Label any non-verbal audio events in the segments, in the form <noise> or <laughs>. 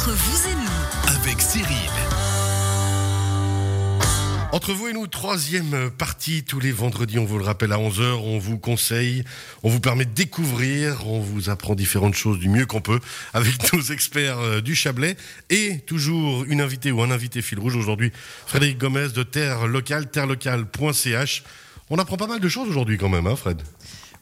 Entre vous et nous, avec Cyril. Entre vous et nous, troisième partie tous les vendredis, on vous le rappelle à 11h, on vous conseille, on vous permet de découvrir, on vous apprend différentes choses du mieux qu'on peut avec <laughs> nos experts euh, du Chablais et toujours une invitée ou un invité fil rouge aujourd'hui, Frédéric Gomez de Terre Locale, terrelocale.ch. On apprend pas mal de choses aujourd'hui quand même, hein Fred?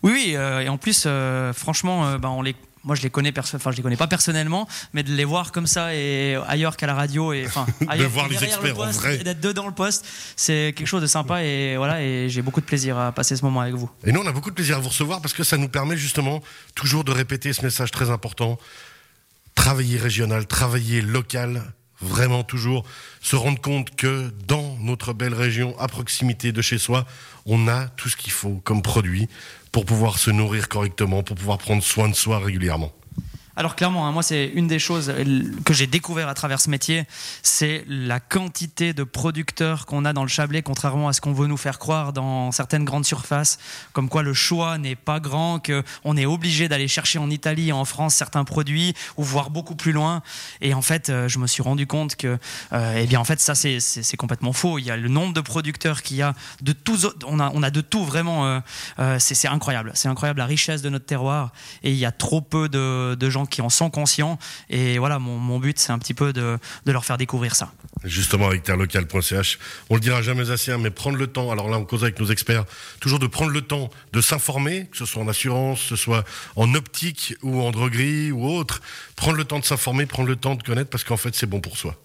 Oui, oui, euh, et en plus, euh, franchement, euh, bah, on les moi je les connais enfin je les connais pas personnellement mais de les voir comme ça et ailleurs qu'à la radio et enfin <laughs> ailleurs voir les derrière le experts en poste, vrai. d'être dedans le poste c'est quelque chose de sympa et voilà et j'ai beaucoup de plaisir à passer ce moment avec vous Et nous, on a beaucoup de plaisir à vous recevoir parce que ça nous permet justement toujours de répéter ce message très important. Travailler régional, travailler local, vraiment toujours se rendre compte que dans notre belle région, à proximité de chez soi, on a tout ce qu'il faut comme produit pour pouvoir se nourrir correctement, pour pouvoir prendre soin de soi régulièrement. Alors clairement, hein, moi c'est une des choses euh, que j'ai découvert à travers ce métier, c'est la quantité de producteurs qu'on a dans le Chablais, contrairement à ce qu'on veut nous faire croire dans certaines grandes surfaces, comme quoi le choix n'est pas grand, que on est obligé d'aller chercher en Italie en France certains produits ou voir beaucoup plus loin. Et en fait, euh, je me suis rendu compte que, euh, eh bien en fait ça c'est- complètement faux. Il y a le nombre de producteurs qu'il y a de tous, on a on a de tout vraiment. c'est c'est incroyable, c'est incroyable la richesse de notre terroir et il y a trop peu de, de gens qui en sont conscients. Et voilà, mon, but, c'est un petit peu de, de leur faire découvrir ça. Justement, avec terrelocal.ch, on le dira jamais assez, hein, mais prendre le temps, alors là, on cause avec nos experts, toujours de prendre le temps de s'informer, que ce soit en assurance, que ce soit en optique ou en droguerie ou autre, prendre le temps de s'informer, prendre le temps de connaître, parce qu'en fait, c'est bon pour soi.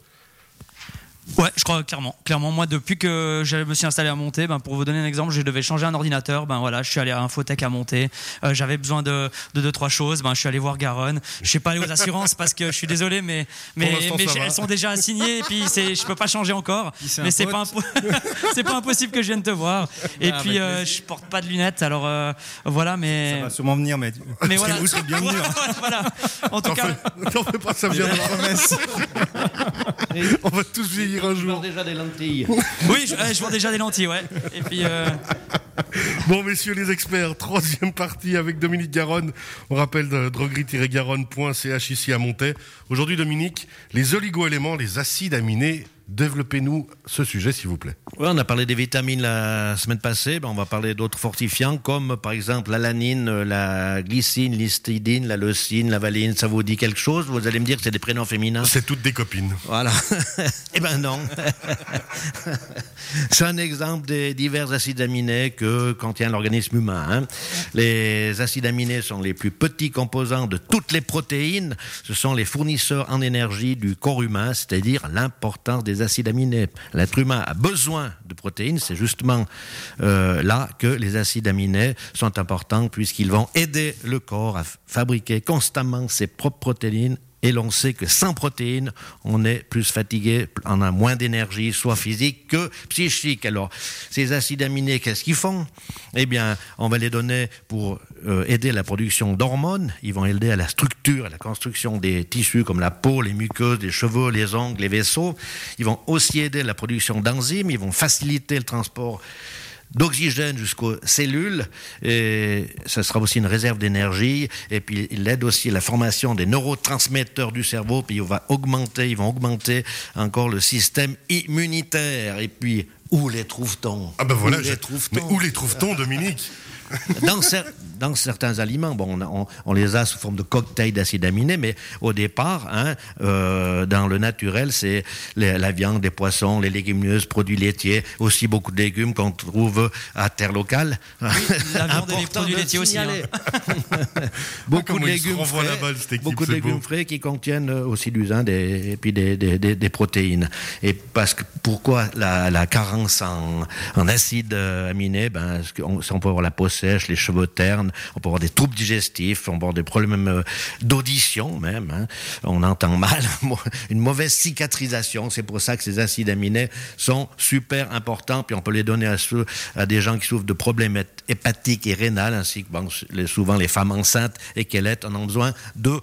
Ouais, je crois clairement. Clairement, moi, depuis que je me suis installé à monter, ben, pour vous donner un exemple, je devais changer un ordinateur. Ben voilà, je suis allé à Infotech à monter. Euh, J'avais besoin de, de deux trois choses. Ben, je suis allé voir Garonne. Je suis pas allé aux assurances parce que je suis désolé, mais mais, elles sont déjà assignées. Et puis c'est, je peux pas changer encore. Mais c'est pas <laughs> c'est pas impossible que je vienne te voir. Et Ah, puis euh, je porte pas de lunettes. Alors euh, voilà, mais Ça va sûrement venir, mais, mais voilà. vous serez bienvenue. <laughs> hein. voilà. En tout T'en cas. t'en fais pas, ça viendra. <laughs> promesse. On va tous un jour. déjà des lentilles. <laughs> Oui, je, ouais, je vends déjà des lentilles, ouais. Et puis, euh, Bon, messieurs les experts, troisième partie avec Dominique Garonne. On rappelle de droguerie-garonne.ch ici à Montaix. Aujourd'hui, Dominique, les oligo-éléments, les acides aminés. Développez-nous ce sujet, s'il vous plaît. On a parlé des vitamines la semaine passée, ben on va parler d'autres fortifiants comme par exemple la lanine, euh, la glycine, l'histidine, la leucine, la valine. Ça vous dit quelque chose? Vous allez me dire que c'est des prénoms féminins. C'est toutes des copines. Voilà. <laughs> eh ben non. <laughs> C'est un exemple des divers acides aminés que contient l'organisme humain. hein. Les acides aminés sont les plus petits composants de toutes les protéines. Ce sont les fournisseurs en énergie du corps humain, c'est-à-dire l'importance des acides aminés. L'être humain a besoin de protéines. C'est justement euh, là que les acides aminés sont importants puisqu'ils vont aider le corps à fabriquer constamment ses propres protéines et l'on sait que sans protéines, on est plus fatigué, on a moins d'énergie, soit physique que psychique. Alors, ces acides aminés, qu'est-ce qu'ils font? Eh bien, on va les donner pour euh, aider la production d'hormones. Ils vont aider à la structure, à la construction des tissus comme la peau, les muqueuses, les cheveux, les ongles, les vaisseaux. Ils vont aussi aider la production d'enzymes. Ils vont faciliter le transport d'oxygène jusqu'aux cellules, et ça sera aussi une réserve d'énergie, et puis il aide aussi à la formation des neurotransmetteurs du cerveau, puis on va augmenter, ils vont augmenter encore le système immunitaire, et puis où les trouve-t-on? Ah ben voilà, Où je- les trouve-t-on? mais où les trouve-t-on, Dominique? Dans, cer- dans certains aliments, bon, on, a- on- on les a sous forme de cocktails d'acides aminés, mais au départ, hein, euh, dans le naturel, c'est la viande, les poissons, les légumineuses, produits laitiers, aussi beaucoup de légumes qu'on trouve à terre locale. la viande et les produits laitiers aussi. hein. <laughs> <laughs> beaucoup de légumes frais, balle, cette équipe, beaucoup de légumes beau. frais qui contiennent aussi du zinc des- et puis des, des- des- des protéines. Et parce que pourquoi la, la carence en, en acides euh, aminés? Ben, on peut avoir la peau les cheveux ternes, on peut avoir des troubles digestifs, on peut avoir des problèmes euh, d'audition même. hein. On entend mal, <laughs> une mauvaise cicatrisation. C'est pour ça que ces acides aminés sont super importants. Puis on peut les donner à des gens qui souffrent de problèmes hépatiques et rénales, ainsi que souvent les femmes enceintes et qu'elles en ont besoin de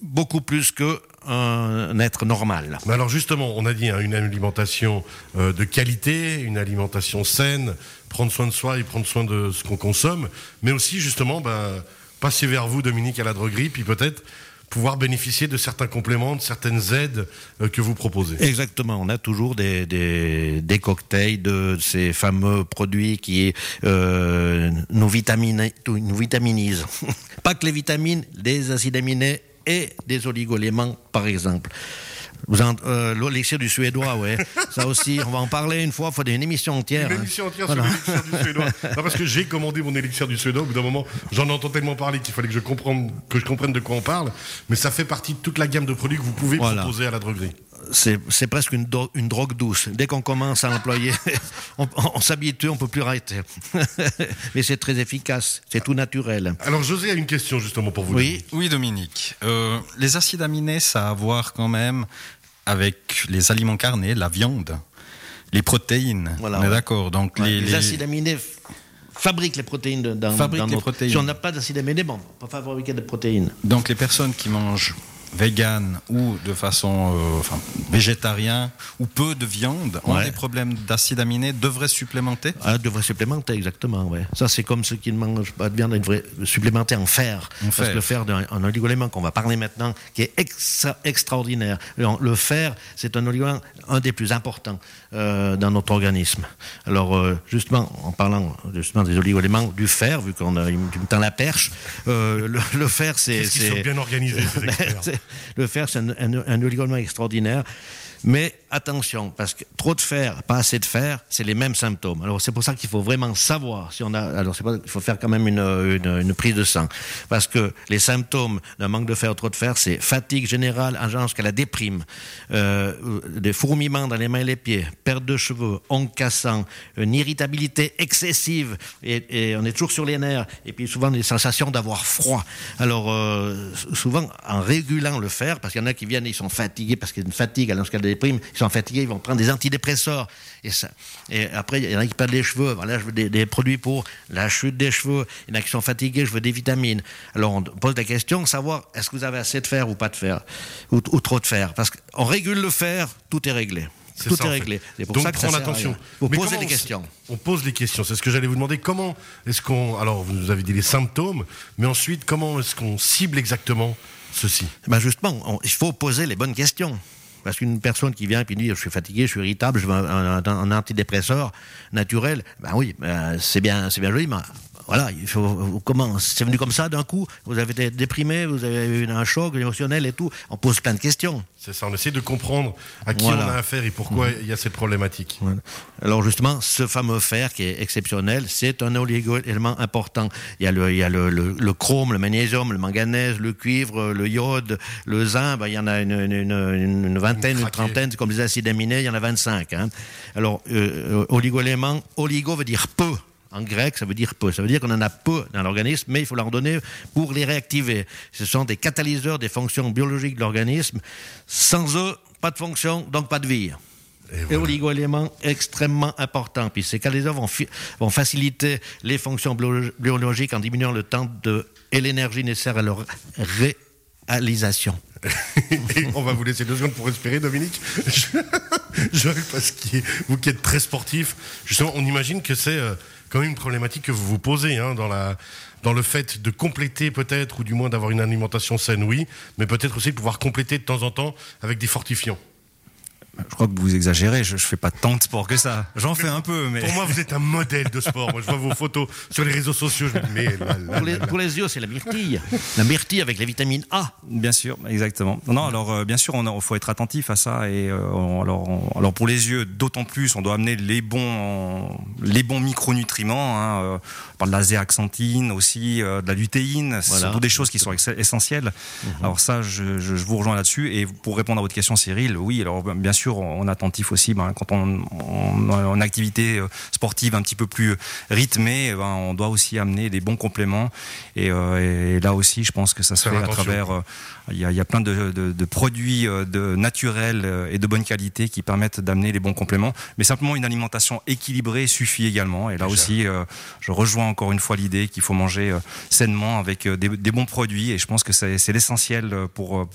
beaucoup plus que un être normal. Mais alors justement, on a dit hein, une alimentation euh, de qualité, une alimentation saine, prendre soin de soi et prendre soin de ce qu'on consomme, mais aussi justement bah, passer vers vous, Dominique, à la droguerie, puis peut-être pouvoir bénéficier de certains compléments, de certaines aides euh, que vous proposez. Exactement, on a toujours des, des, des cocktails de ces fameux produits qui euh, nous, nous vitaminisent. <laughs> Pas que les vitamines, des acides aminés et des oligoéléments, par exemple. Vous euh, l'élixir du suédois, ouais. Ça aussi, on va en parler une fois. Il faut une émission entière. Une hein. émission entière sur l'élixir du suédois. Non, parce que j'ai commandé mon élixir du suédois. Au bout d'un moment, j'en entends tellement parler qu'il fallait que je comprenne, que je comprenne de quoi on parle. Mais ça fait partie de toute la gamme de produits que vous pouvez proposer à la droguerie. C'est presque une, une, drogue douce. Dès qu'on commence à l'employer, <laughs> on, on s'habitue, on peut plus arrêter. <laughs> Mais c'est très efficace, c'est tout naturel. Alors José a une question justement pour vous. Oui, oui Dominique. Euh, les acides aminés, ça a à voir quand même avec les aliments carnés, la viande, les protéines. on est d'accord. Donc les, acides aminés fabriquent les protéines dans, fabriquent les protéines. Si on n'a pas d'acides aminés, bon, on peut pas fabriquer de protéines. Donc les personnes qui mangent vegan ou de façon euh, enfin, végétarien ou peu de viande ont des problèmes d'acides aminés devraient supplémenter? Ah, devraient supplémenter exactement ouais. ça c'est comme ceux qui ne mangent pas de viande ils devraient supplémenter en fer. Parce que le fer. un oligoélément qu'on va parler maintenant qui est extraordinaire. Le fer c'est un oligoélément un des plus importants euh, dans notre organisme. Alors euh, justement en parlant justement des oligoéléments du fer vu qu'on a me tend la perche le, fer c'est c'est bien organisé <laughs> le fer, c'est un, un, extraordinaire. Mais attention, parce que trop de fer, pas assez de fer, c'est les mêmes symptômes. Alors c'est pour ça qu'il faut vraiment savoir si on a. Alors c'est pas, il faut faire quand même une, une, prise de sang, parce que les symptômes d'un manque de fer ou trop de fer, c'est fatigue générale, allant jusqu'à la déprime, des fourmillements dans les mains et les pieds, perte de cheveux, ongles cassants, une irritabilité excessive, et, on est toujours sur les nerfs, et puis souvent des sensations d'avoir froid. Alors euh, souvent en régulant le fer, parce qu'il y en a qui viennent, ils sont fatigués parce qu'il y a une fatigue allant jusqu'à la ils sont fatigués, ils vont prendre des antidépresseurs. Et, ça, et après, il y en a qui perdent les cheveux. Voilà, je veux des, produits pour la chute des cheveux. Il y en a qui sont fatigués, je veux des vitamines. Alors on pose la question, savoir est-ce que vous avez assez de fer ou pas de fer, ou, trop de fer? Parce qu'on régule le fer, tout est réglé. tout est réglé. C'est pour Donc, ça que prendre attention. Vous posez des questions. On pose les questions. C'est ce que j'allais vous demander. Comment est-ce qu'on. Alors, vous nous avez dit les symptômes, mais ensuite, comment est-ce qu'on cible exactement ceci? Ben Justement, il faut poser les bonnes questions. Parce qu'une personne qui vient et dit je suis fatigué, je suis irritable, je veux un, antidépresseur naturel, ben oui, ben c'est bien, c'est bien joli, mais voilà, il faut, comment, c'est venu comme ça d'un coup, vous avez été déprimé, vous avez eu un choc émotionnel et tout, on pose plein de questions. C'est ça, on essaie de comprendre à qui on a affaire et pourquoi il y a cette problématique. Alors justement, ce fameux fer qui est exceptionnel, c'est un oligo-élément important. Il y a, le, il y a le, le, chrome, le magnésium, le manganèse, le cuivre, le iode, le zinc, ben, il y en a une, une, une, vingtaine, une, trentaine, comme les acides aminés, il y en a 25. Hein. Alors, euh, euh, oligo-élément, oligo veut dire peu. En grec, ça veut dire peu. Ça veut dire qu'on en a peu dans l'organisme, mais il faut leur donner pour les réactiver. Ce sont des catalyseurs des fonctions biologiques de l'organisme. Sans eux, pas de fonction, donc pas de vie. Et, oligo-éléments extrêmement importants. Puis ces catalyseurs vont, vont faciliter les fonctions biologiques en diminuant le temps de, et l'énergie nécessaire à leur réalisation. <laughs> on va vous laisser deux secondes pour respirer, Dominique. <laughs> Je, parce que vous qui êtes très sportif, justement, on imagine que c'est euh, quand même une problématique que vous vous posez hein, dans le fait de compléter peut-être, ou du moins d'avoir une alimentation saine, oui, mais peut-être aussi de pouvoir compléter de temps en temps avec des fortifiants. Je crois que vous exagérez, je, ne fais pas tant de sport que ça. J'en fais un peu, mais. Pour moi, vous êtes un modèle de sport. Moi, je vois vos photos sur les réseaux sociaux. Je me dis, mais pour, les, yeux, c'est la myrtille. La myrtille avec la vitamine A. Bien sûr, exactement. Non, alors, euh, bien sûr, il faut être attentif à ça. Et euh, alors, alors, pour les yeux, d'autant plus, on doit amener les bons, les bons micronutriments. Hein, euh, on parle de la zéaxanthine aussi, de la lutéine. Ce sont des choses qui sont essentielles. Mhm. Alors, ça, je, je vous rejoins là-dessus. Et pour répondre à votre question, Cyril, oui, alors, bien sûr, on est attentif aussi ben, quand on, en activité euh, sportive un petit peu plus rythmée, eh ben, on doit aussi amener des bons compléments. Euh, et, là aussi, je pense que ça se fait à travers. Euh, il y, a, plein de, produits de naturels et de bonne qualité qui permettent d'amener les bons compléments. Mais simplement une alimentation équilibrée suffit également. Et là aussi, je rejoins encore une fois l'idée qu'il faut manger sainement avec des, bons produits. Et je pense que c'est l'essentiel pour pour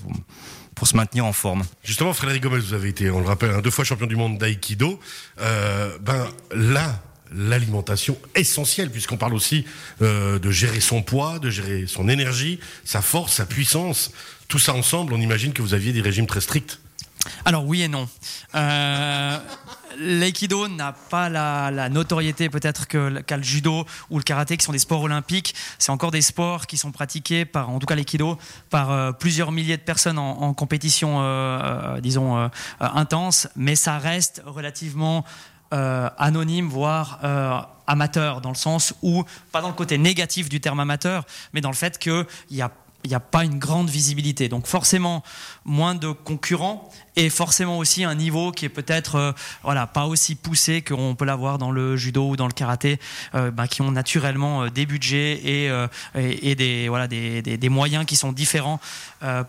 se maintenir en forme. Justement, Frédéric Gomez, vous avez été, on le rappelle, deux fois champion du monde d'aïkido. Euh, ben là, l'alimentation essentielle, puisqu'on parle aussi euh, de gérer son poids, de gérer son énergie, sa force, sa puissance. Tout ça ensemble, on imagine que vous aviez des régimes très stricts. Alors oui et non. Euh, L'aïkido n'a pas la, notoriété peut-être qu'a le judo ou le karaté, qui sont des sports olympiques. C'est encore des sports qui sont pratiqués par, en tout cas l'aïkido, par euh, plusieurs milliers de personnes en, compétition, euh, euh, disons, intense. Mais ça reste relativement anonyme, voire amateur, dans le sens où, pas dans le côté négatif du terme amateur, mais dans le fait qu'il il n'y a pas une grande visibilité. Donc forcément, moins de concurrents et forcément aussi un niveau qui est peut-être euh, voilà pas aussi poussé qu'on peut l'avoir dans le judo ou dans le karaté, euh, bah, qui ont naturellement euh, des budgets et, et, des voilà des, des, moyens qui sont différents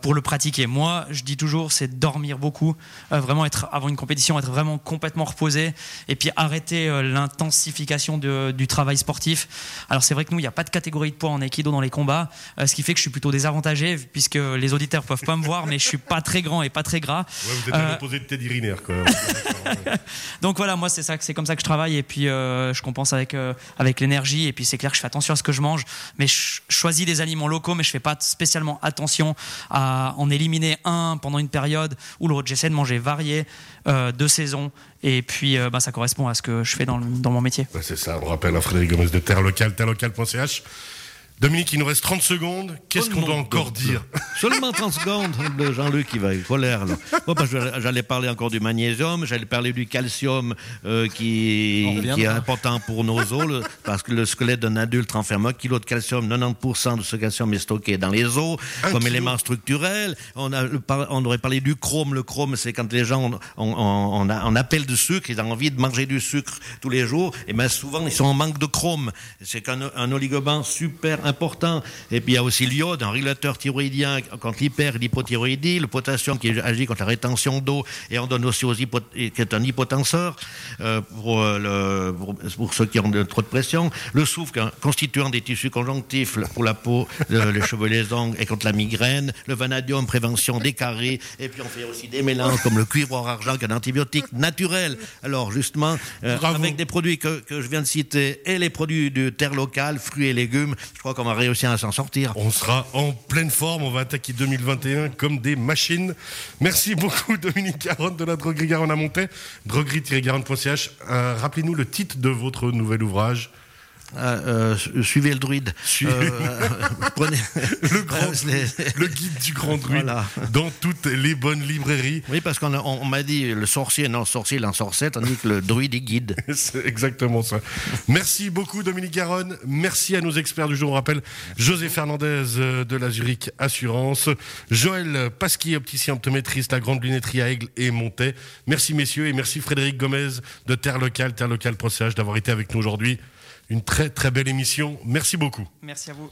pour le pratiquer. Moi, je dis toujours, c'est dormir beaucoup, vraiment être avant une compétition, être vraiment complètement reposé et puis arrêter l'intensification du travail sportif. Alors c'est vrai que nous, il n'y a pas de catégorie de poids en aikido dans les combats, ce qui fait que je suis plutôt désavantagé puisque les auditeurs peuvent pas me voir, mais je suis pas très grand et pas très gras. Vous êtes à l'opposé de Teddy Riner, <laughs> Donc voilà, moi c'est ça, c'est comme ça que je travaille et puis euh, je compense avec euh, avec l'énergie et puis c'est clair que je fais attention à ce que je mange, mais je choisis des aliments locaux, mais je fais pas spécialement attention à en éliminer un pendant une période ou l'autre. J'essaie de manger varié, euh, de saison et puis bah, ça correspond à ce que je fais dans, dans mon métier. c'est ça. On rappelle à Frédéric Gomez de Terre Locale, terrelocal.ch. Dominique, il nous reste 30 secondes. Qu'est-ce qu'on doit encore dire Seulement 30 secondes. Jean-Luc, il va, il colère. Là. j'allais parler encore du magnésium, j'allais parler du calcium euh, qui, qui, est important pour nos os, parce que le squelette d'un adulte renferme un kilo de calcium. 90% de ce calcium est stocké dans les os comme élément structurel. On, a, on aurait parlé du chrome. Le chrome, c'est quand les gens on, on, on, appelle du sucre, ils ont envie de manger du sucre tous les jours, et bien souvent ils sont en manque de chrome. C'est qu'un un oligoband super important. Et puis il y a aussi l'iode, un régulateur thyroïdien contre l'hyper et l'hypothyroïdie, le potassium qui agit contre la rétention d'eau et on donne aussi aux qui est un hypotenseur euh, pour, euh, le, pour, ceux qui ont trop de pression. Le soufre, un constituant des tissus conjonctifs pour la peau, <laughs> les cheveux, les ongles et contre la migraine. Le vanadium, prévention des caries. Et puis on fait aussi des mélanges comme le cuivre or argent, qui est un antibiotique naturel. Alors justement, euh, avec des produits que, que, je viens de citer et les produits de terre locale, fruits et légumes, je crois qu'on va réussir à s'en sortir. On sera en pleine forme, on va attaquer 2021 comme des machines. Merci beaucoup <laughs> Dominique Garonne de la droguerie Garonne à Montaix, droguerie-garonne.ch. Euh, rappelez-nous le titre de votre nouvel ouvrage. Euh, euh, suivez le druide. Euh, <laughs> prenez <laughs> le, guide du grand druide dans toutes les bonnes librairies. Oui, parce qu'on m'a dit le sorcier, non, le sorcier, l'ensorcet, tandis que le druide est guide. <laughs> C'est exactement ça. Merci beaucoup, Dominique Garonne. Merci à nos experts du jour. On rappelle José Fernandez de la Zurich Assurance, Joël Pasquier, opticien optométriste, la grande lunetterie à Aigle et Montet. Merci, messieurs, et merci Frédéric Gomez de Terre Locale, Terre Locale.ch d'avoir été avec nous aujourd'hui une très très belle émission. Merci beaucoup. Merci à vous.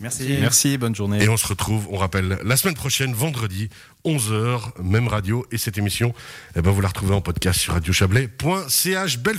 Merci. Merci, bonne journée. Et on se retrouve, on rappelle, la semaine prochaine, vendredi, 11h, même radio. Et cette émission, eh ben, vous la retrouvez en podcast sur radiochablais.ch. Belle fin de